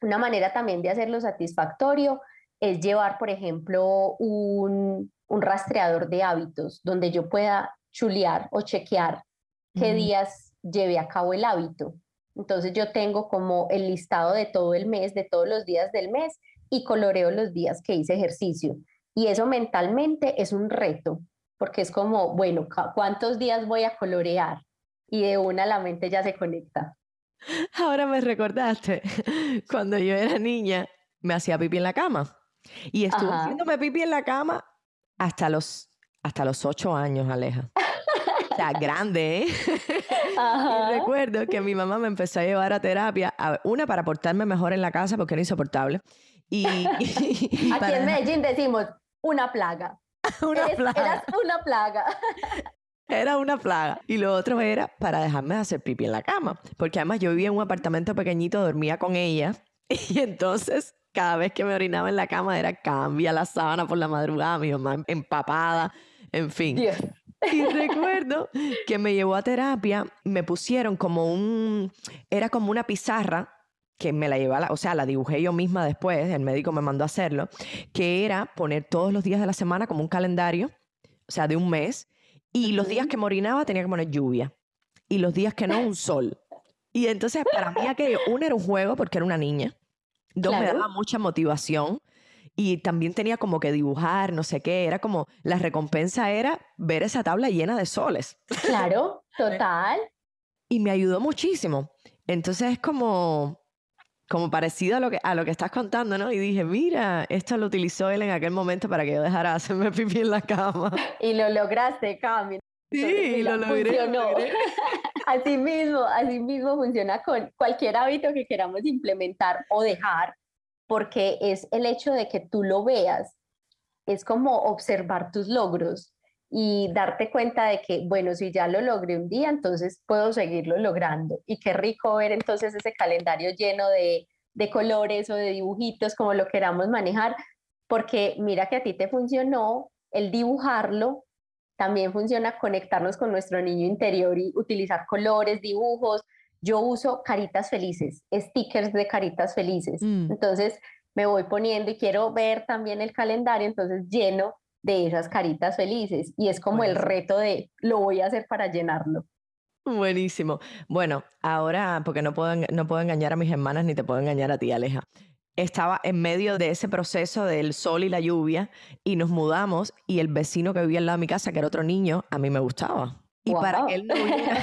C: Una manera también de hacerlo satisfactorio es llevar, por ejemplo, un, rastreador de hábitos donde yo pueda chulear o chequear qué días llevé a cabo el hábito. Entonces yo tengo como el listado de todo el mes, de todos los días del mes y coloreo los días que hice ejercicio. Y eso mentalmente es un reto, porque es como, bueno, ¿cuántos días voy a colorear? Y de una la mente ya se conecta.
A: Ahora me recordaste, cuando yo era niña, me hacía pipí en la cama. Y estuve haciéndome pipí en la cama hasta los, hasta los ocho años, Aleja. Grande, ¿eh? Y recuerdo que mi mamá me empezó a llevar a terapia, una para portarme mejor en la casa porque era insoportable. Y,
C: Aquí en Medellín decimos, una plaga. una plaga. Eras una plaga.
A: Era una plaga. Y lo otro era para dejarme hacer pipí en la cama. Porque además yo vivía en un apartamento pequeñito, dormía con ella. Y entonces, cada vez que me orinaba en la cama, era cambia la sábana por la madrugada, mi mamá empapada, en fin. Y recuerdo que me llevó a terapia, me pusieron como un, era como una pizarra que me la llevaba, o sea, la dibujé yo misma después, el médico me mandó a hacerlo, que era poner todos los días de la semana como un calendario, o sea, de un mes, y los días que morinaba tenía que poner lluvia, y los días que no, un sol. Y entonces para mí aquello, uno era un juego porque era una niña, dos me daba mucha motivación, y también tenía como que dibujar, no sé qué, era como, la recompensa era ver esa tabla llena de soles.
C: Claro, total.
A: y me ayudó muchísimo. Entonces es como, como parecido a lo, que, a lo que estás contando, ¿no? Y dije, mira, esto lo utilizó él en aquel momento para que yo dejara de hacerme pipí en la cama.
C: Y lo lograste, Cami.
A: Sí, lo logré,
C: así mismo, así mismo funciona con cualquier hábito que queramos implementar o dejar, porque es el hecho de que tú lo veas, es como observar tus logros y darte cuenta de que, bueno, si ya lo logré un día, entonces puedo seguirlo logrando. Y qué rico ver entonces ese calendario lleno de, colores o de dibujitos, como lo queramos manejar, porque mira que a ti te funcionó el dibujarlo, también funciona conectarnos con nuestro niño interior y utilizar colores, dibujos. Yo uso caritas felices, stickers de caritas felices. Mm. Entonces me voy poniendo y quiero ver también el calendario, entonces lleno de esas caritas felices y es como el reto de lo voy a hacer para llenarlo.
A: Buenísimo. Bueno, ahora, porque no puedo, no puedo engañar a mis hermanas ni te puedo engañar a ti, Aleja. Estaba en medio de ese proceso del sol y la lluvia y nos mudamos y el vecino que vivía al lado de mi casa, que era otro niño, a mí me gustaba. Y, para que él no viera,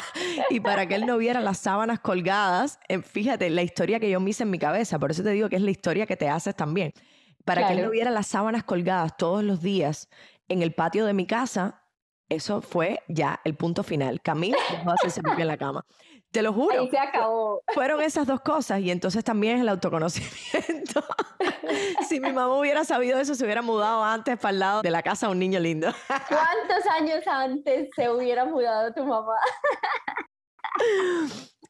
A: y para que él no viera las sábanas colgadas, eh, fíjate la historia que yo me hice en mi cabeza, por eso te digo que es la historia que te haces también para que él no viera las sábanas colgadas todos los días en el patio de mi casa, eso fue ya el punto final. Camila dejó de hacerse pipí en la cama. Te lo juro.
C: Ahí se acabó.
A: Fueron esas dos cosas y entonces también el autoconocimiento. si mi mamá hubiera sabido eso, se hubiera mudado antes para el lado de la casa de un niño lindo.
C: ¿Cuántos años antes se hubiera mudado tu mamá?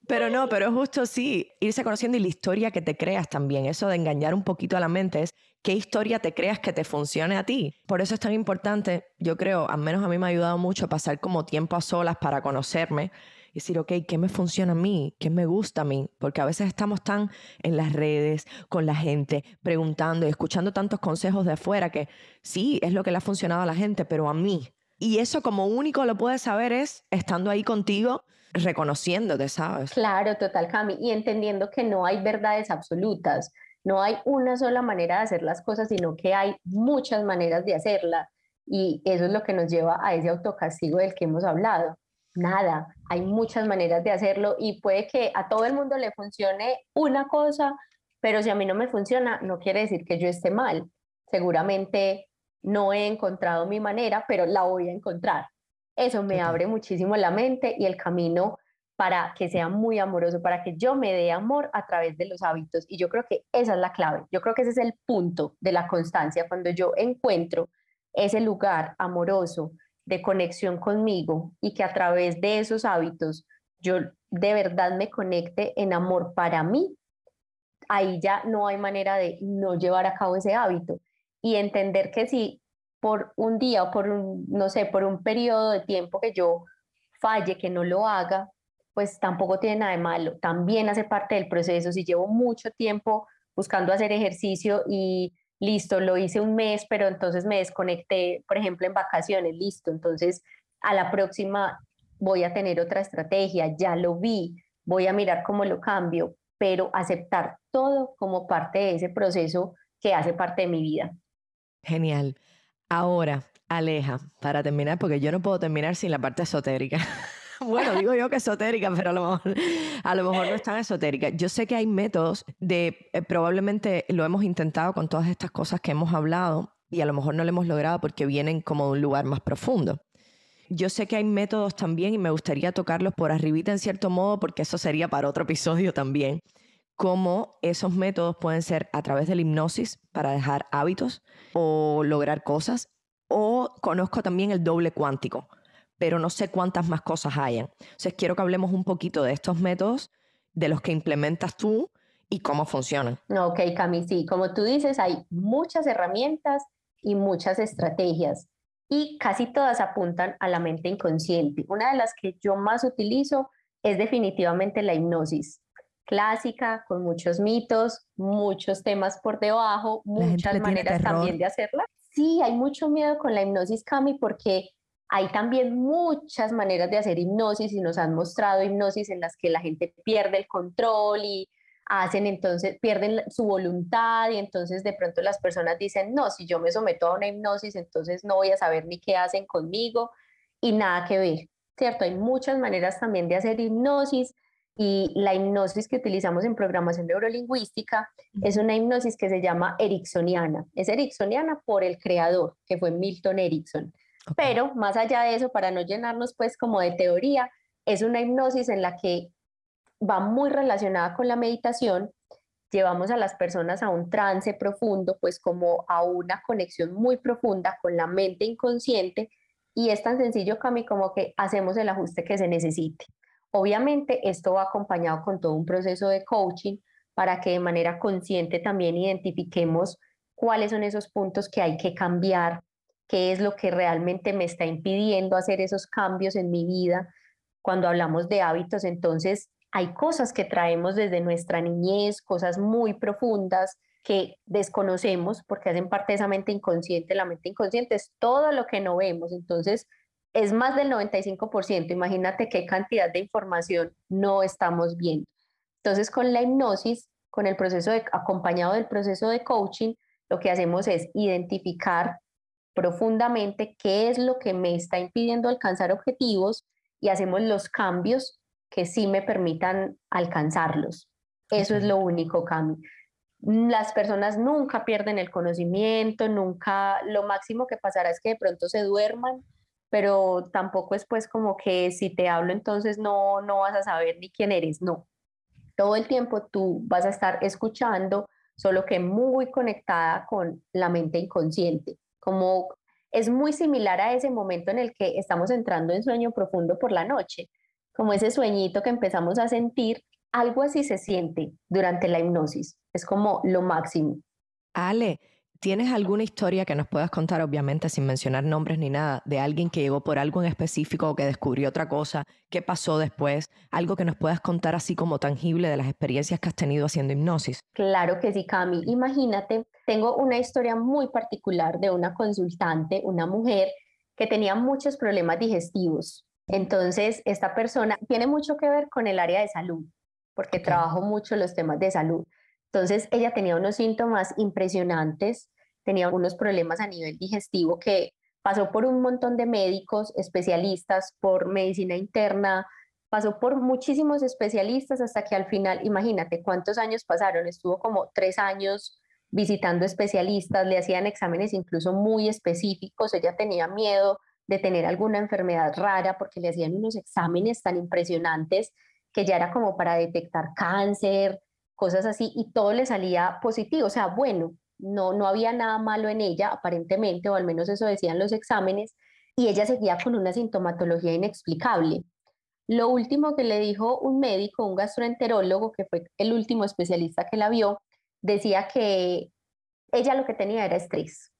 A: Pero no, pero es justo sí, irse conociendo y la historia que te creas también. Eso de engañar un poquito a la mente es qué historia te creas que te funcione a ti. Por eso es tan importante, yo creo, al menos a mí me ha ayudado mucho pasar como tiempo a solas para conocerme y decir, ok, ¿qué me funciona a mí? ¿Qué me gusta a mí? Porque a veces estamos tan en las redes, con la gente, preguntando y escuchando tantos consejos de afuera que sí, es lo que le ha funcionado a la gente, pero a mí. Y eso como único lo puedes saber es estando ahí contigo reconociéndote, ¿sabes?
C: Claro, total, Cami, y entendiendo que no hay verdades absolutas, no hay una sola manera de hacer las cosas, sino que hay muchas maneras de hacerla. Y eso es lo que nos lleva a ese autocastigo del que hemos hablado. Nada, hay muchas maneras de hacerlo y puede que a todo el mundo le funcione una cosa, pero si a mí no me funciona, no quiere decir que yo esté mal. Seguramente no he encontrado mi manera, pero la voy a encontrar. Eso me abre muchísimo la mente y el camino para que sea muy amoroso, para que yo me dé amor a través de los hábitos. Y yo creo que esa es la clave. Yo creo que ese es el punto de la constancia, cuando yo encuentro ese lugar amoroso de conexión conmigo y que a través de esos hábitos yo de verdad me conecte en amor para mí, ahí ya no hay manera de no llevar a cabo ese hábito y entender que si por un día o por un, no sé, por un periodo de tiempo que yo falle, que no lo haga, pues tampoco tiene nada de malo. También hace parte del proceso. Si llevo mucho tiempo buscando hacer ejercicio y listo, lo hice un mes, pero entonces me desconecté, por ejemplo, en vacaciones, listo. Entonces, a la próxima voy a tener otra estrategia, ya lo vi, voy a mirar cómo lo cambio, pero aceptar todo como parte de ese proceso que hace parte de mi vida.
A: Genial. Ahora, Aleja, para terminar, porque yo no puedo terminar sin la parte esotérica. bueno, digo yo que esotérica, pero a lo, mejor, a lo mejor no es tan esotérica. Yo sé que hay métodos de, eh, probablemente lo hemos intentado con todas estas cosas que hemos hablado y a lo mejor no lo hemos logrado porque vienen como de un lugar más profundo. Yo sé que hay métodos también y me gustaría tocarlos por arribita en cierto modo porque eso sería para otro episodio también cómo esos métodos pueden ser a través de la hipnosis para dejar hábitos o lograr cosas, o conozco también el doble cuántico, pero no sé cuántas más cosas hayan. Entonces quiero que hablemos un poquito de estos métodos, de los que implementas tú y cómo funcionan.
C: Ok, Cami, sí, como tú dices, hay muchas herramientas y muchas estrategias. y casi todas apuntan a la mente inconsciente. Una de las que yo más utilizo es definitivamente la hipnosis clásica, con muchos mitos, muchos temas por debajo, muchas maneras también de hacerla. Sí, hay mucho miedo con la hipnosis, Cami, porque hay también muchas maneras de hacer hipnosis y nos han mostrado hipnosis en las que la gente pierde el control y hacen entonces, pierden su voluntad y entonces de pronto las personas dicen, no, si yo me someto a una hipnosis, entonces no voy a saber ni qué hacen conmigo y nada que ver, ¿cierto? Hay muchas maneras también de hacer hipnosis y la hipnosis que utilizamos en programación neurolingüística es una hipnosis que se llama ericksoniana. Es ericksoniana por el creador, que fue Milton Erickson. Pero más allá de eso, para no llenarnos pues como de teoría, es una hipnosis en la que va muy relacionada con la meditación, llevamos a las personas a un trance profundo, pues como a una conexión muy profunda con la mente inconsciente y es tan sencillo, Cami, como que hacemos el ajuste que se necesite. Obviamente esto va acompañado con todo un proceso de coaching para que de manera consciente también identifiquemos cuáles son esos puntos que hay que cambiar, qué es lo que realmente me está impidiendo hacer esos cambios en mi vida. Cuando hablamos de hábitos, entonces hay cosas que traemos desde nuestra niñez, cosas muy profundas que desconocemos porque hacen parte de esa mente inconsciente. La mente inconsciente es todo lo que no vemos, entonces es más del 95%. Imagínate qué cantidad de información no estamos viendo. Entonces, con la hipnosis, con el proceso acompañado del proceso de coaching, lo que hacemos es identificar profundamente qué es lo que me está impidiendo alcanzar objetivos y hacemos los cambios que sí me permitan alcanzarlos. Eso es lo único, Cami. Las personas nunca pierden el conocimiento, nunca, lo máximo que pasará es que de pronto se duerman, pero tampoco es pues como que si te hablo entonces no, no vas a saber ni quién eres, no. Todo el tiempo tú vas a estar escuchando, solo que muy conectada con la mente inconsciente, como es muy similar a ese momento en el que estamos entrando en sueño profundo por la noche como ese sueñito que empezamos a sentir, algo así se siente durante la hipnosis. Es como lo máximo.
A: Ale, ¿tienes alguna historia que nos puedas contar, obviamente sin mencionar nombres ni nada, de alguien que llegó por algo en específico o que descubrió otra cosa? ¿Qué pasó después? Algo que nos puedas contar así como tangible de las experiencias que has tenido haciendo hipnosis.
C: Claro que sí, Cami. Imagínate, tengo una historia muy particular de una consultante, una mujer que tenía muchos problemas digestivos entonces, esta persona tiene mucho que ver con el área de salud, porque trabajo mucho los temas de salud. Entonces, ella tenía unos síntomas impresionantes, tenía unos problemas a nivel digestivo que pasó por un montón de médicos, especialistas, por medicina interna, pasó por muchísimos especialistas hasta que al final, imagínate cuántos años pasaron, estuvo como tres años visitando especialistas, le hacían exámenes incluso muy específicos, ella tenía miedo de tener alguna enfermedad rara porque le hacían unos exámenes tan impresionantes que ya era como para detectar cáncer, cosas así, y todo le salía positivo, o sea, bueno, no, no había nada malo en ella, aparentemente, o al menos eso decían los exámenes, y ella seguía con una sintomatología inexplicable. Lo último que le dijo un médico, un gastroenterólogo, que fue el último especialista que la vio, decía que ella lo que tenía era estrés.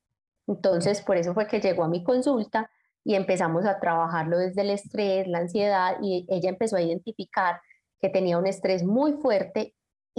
C: Entonces, por eso fue que llegó a mi consulta y empezamos a trabajarlo desde el estrés, la ansiedad y ella empezó a identificar que tenía un estrés muy fuerte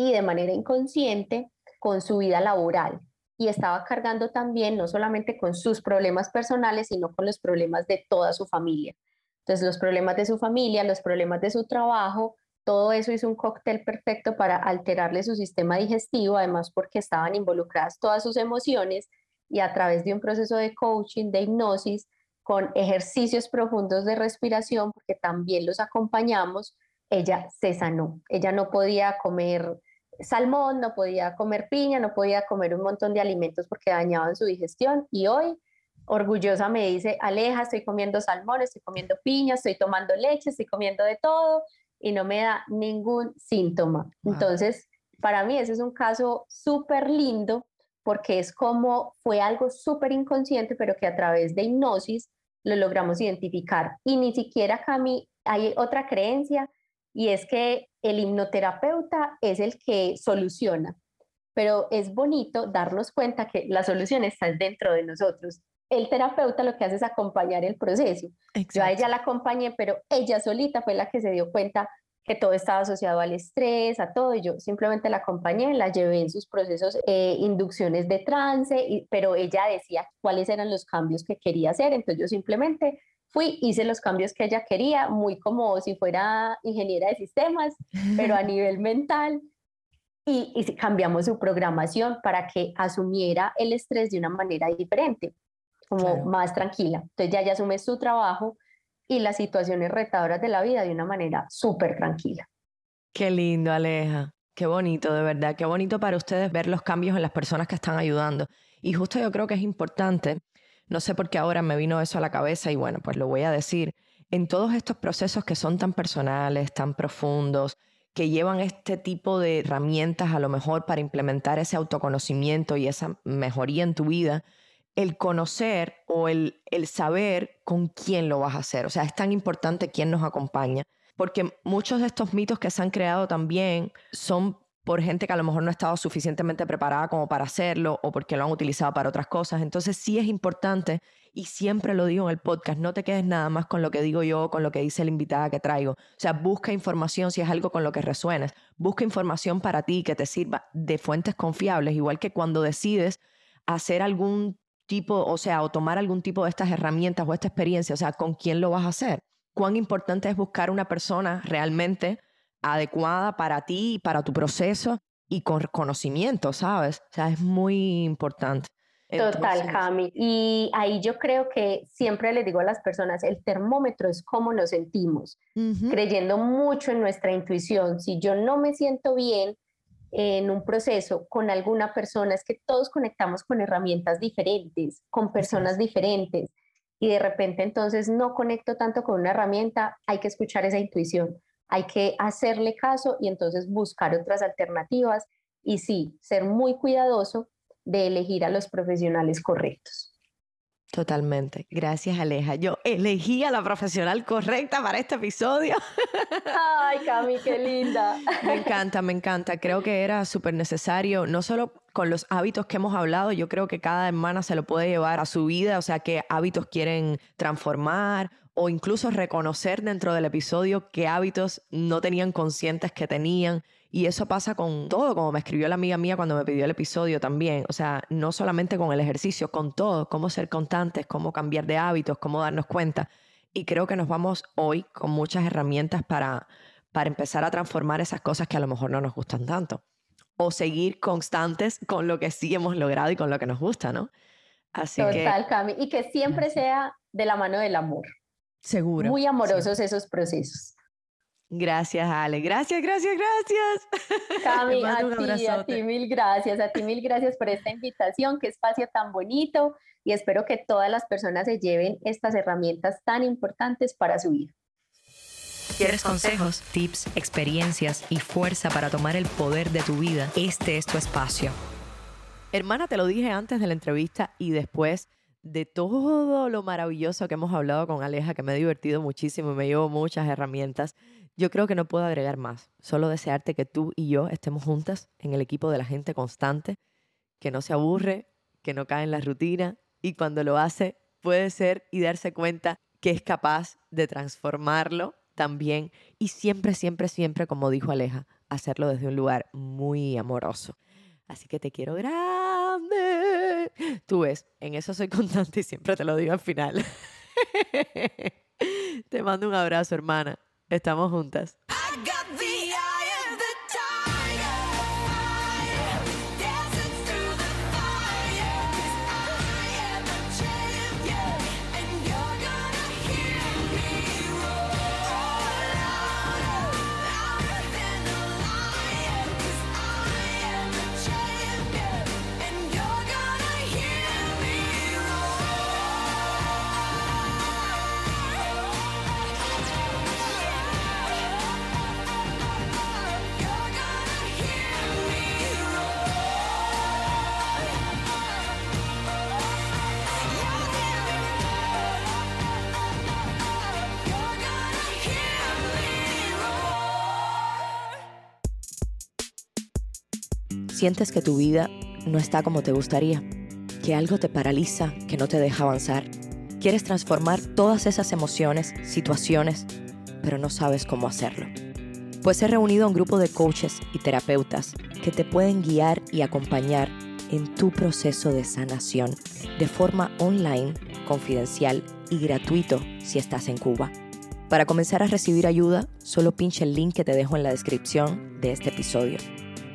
C: y de manera inconsciente con su vida laboral y estaba cargando también no solamente con sus problemas personales, sino con los problemas de toda su familia. Entonces, los problemas de su familia, los problemas de su trabajo, todo eso hizo un cóctel perfecto para alterarle su sistema digestivo, además porque estaban involucradas todas sus emociones y a través de un proceso de coaching, de hipnosis, con ejercicios profundos de respiración, porque también los acompañamos, ella se sanó. Ella no podía comer salmón, no podía comer piña, no podía comer un montón de alimentos porque dañaban su digestión y hoy orgullosa me dice, Aleja, estoy comiendo salmón, estoy comiendo piña, estoy tomando leche, estoy comiendo de todo y no me da ningún síntoma. Entonces, para mí ese es un caso súper lindo porque es como fue algo súper inconsciente, pero que a través de hipnosis lo logramos identificar. Y ni siquiera, Cami, hay otra creencia y es que el hipnoterapeuta es el que soluciona, pero es bonito darnos cuenta que la solución está dentro de nosotros. el terapeuta lo que hace es acompañar el proceso. Yo a ella la acompañé, pero ella solita fue la que se dio cuenta que todo estaba asociado al estrés, a todo, y yo simplemente la acompañé, la llevé en sus procesos, eh, inducciones de trance, y, pero ella decía cuáles eran los cambios que quería hacer, entonces yo simplemente fui, hice los cambios que ella quería, muy como si fuera ingeniera de sistemas, pero a nivel mental, y, y cambiamos su programación para que asumiera el estrés de una manera diferente, como más tranquila. Entonces ya ya asume su trabajo y las situaciones retadoras de la vida de una manera súper tranquila.
A: Qué lindo, Aleja. Qué bonito, de verdad. Qué bonito para ustedes ver los cambios en las personas que están ayudando. Y justo yo creo que es importante, no sé por qué ahora me vino eso a la cabeza y bueno, pues lo voy a decir, en todos estos procesos que son tan personales, tan profundos, que llevan este tipo de herramientas a lo mejor para implementar ese autoconocimiento y esa mejoría en tu vida, el conocer o el, el saber con quién lo vas a hacer. O sea, es tan importante quién nos acompaña, porque muchos de estos mitos que se han creado también son por gente que a lo mejor no ha estado suficientemente preparada como para hacerlo o porque lo han utilizado para otras cosas. Entonces sí es importante, y siempre lo digo en el podcast, no te quedes nada más con lo que digo yo, con lo que dice la invitada que traigo. O sea, busca información si es algo con lo que resuenes. Busca información para ti que te sirva de fuentes confiables, igual que cuando decides hacer algún tipo, o sea, o tomar algún tipo de estas herramientas o esta experiencia, o sea, ¿con quién lo vas a hacer? Cuán importante es buscar una persona realmente adecuada para ti y para tu proceso y con conocimiento, ¿sabes? O sea, es muy importante.
C: Total, Cami. Y ahí yo creo que siempre les digo a las personas, el termómetro es cómo nos sentimos, creyendo mucho en nuestra intuición. Si yo no me siento bien, en un proceso con alguna persona es que todos conectamos con herramientas diferentes, con personas diferentes y de repente entonces no conecto tanto con una herramienta, hay que escuchar esa intuición, hay que hacerle caso y entonces buscar otras alternativas y sí, ser muy cuidadoso de elegir a los profesionales correctos.
A: Totalmente. Gracias, Aleja. Yo elegí a la profesional correcta para este episodio.
C: Ay, Cami, qué linda.
A: Me encanta, me encanta. Creo que era súper necesario, no solo con los hábitos que hemos hablado, yo creo que cada hermana se lo puede llevar a su vida, o sea, qué hábitos quieren transformar o incluso reconocer dentro del episodio qué hábitos no tenían conscientes que tenían y eso pasa con todo, como me escribió la amiga mía cuando me pidió el episodio también. O sea, no solamente con el ejercicio, con todo, cómo ser constantes, cómo cambiar de hábitos, cómo darnos cuenta. Y creo que nos vamos hoy con muchas herramientas para, para empezar a transformar esas cosas que a lo mejor no nos gustan tanto. O seguir constantes con lo que sí hemos logrado y con lo que nos gusta, ¿no?
C: Así Total, Cami. Y que siempre sea de la mano del amor.
A: Seguro.
C: Muy amorosos esos procesos.
A: Gracias, Ale. Gracias, gracias, gracias.
C: Cami, a ti, a ti mil gracias, a ti mil gracias por esta invitación, qué espacio tan bonito y espero que todas las personas se lleven estas herramientas tan importantes para su vida.
B: ¿Quieres consejos, tips, experiencias y fuerza para tomar el poder de tu vida? Este es tu espacio.
A: Hermana, te lo dije antes de la entrevista y después de todo lo maravilloso que hemos hablado con Aleja, que me he divertido muchísimo y me llevo muchas herramientas. Yo creo que no puedo agregar más. Solo desearte que tú y yo estemos juntas en el equipo de la gente constante, que no se aburre, que no cae en la rutina y cuando lo hace puede ser y darse cuenta que es capaz de transformarlo también y siempre, siempre, siempre, como dijo Aleja, hacerlo desde un lugar muy amoroso. Así que te quiero grande. Tú ves, en eso soy constante y siempre te lo digo al final. te mando un abrazo, hermana. Estamos juntas. Sientes que tu vida no está como te gustaría. que algo te paraliza, que no te deja avanzar. Quieres transformar todas esas emociones, situaciones, pero no sabes cómo hacerlo. Pues he reunido a un grupo de coaches y terapeutas que te pueden guiar y acompañar en tu proceso de sanación de forma online, confidencial y gratuito si estás en Cuba. Para comenzar a recibir ayuda, solo pincha el link que te dejo en la descripción de este episodio.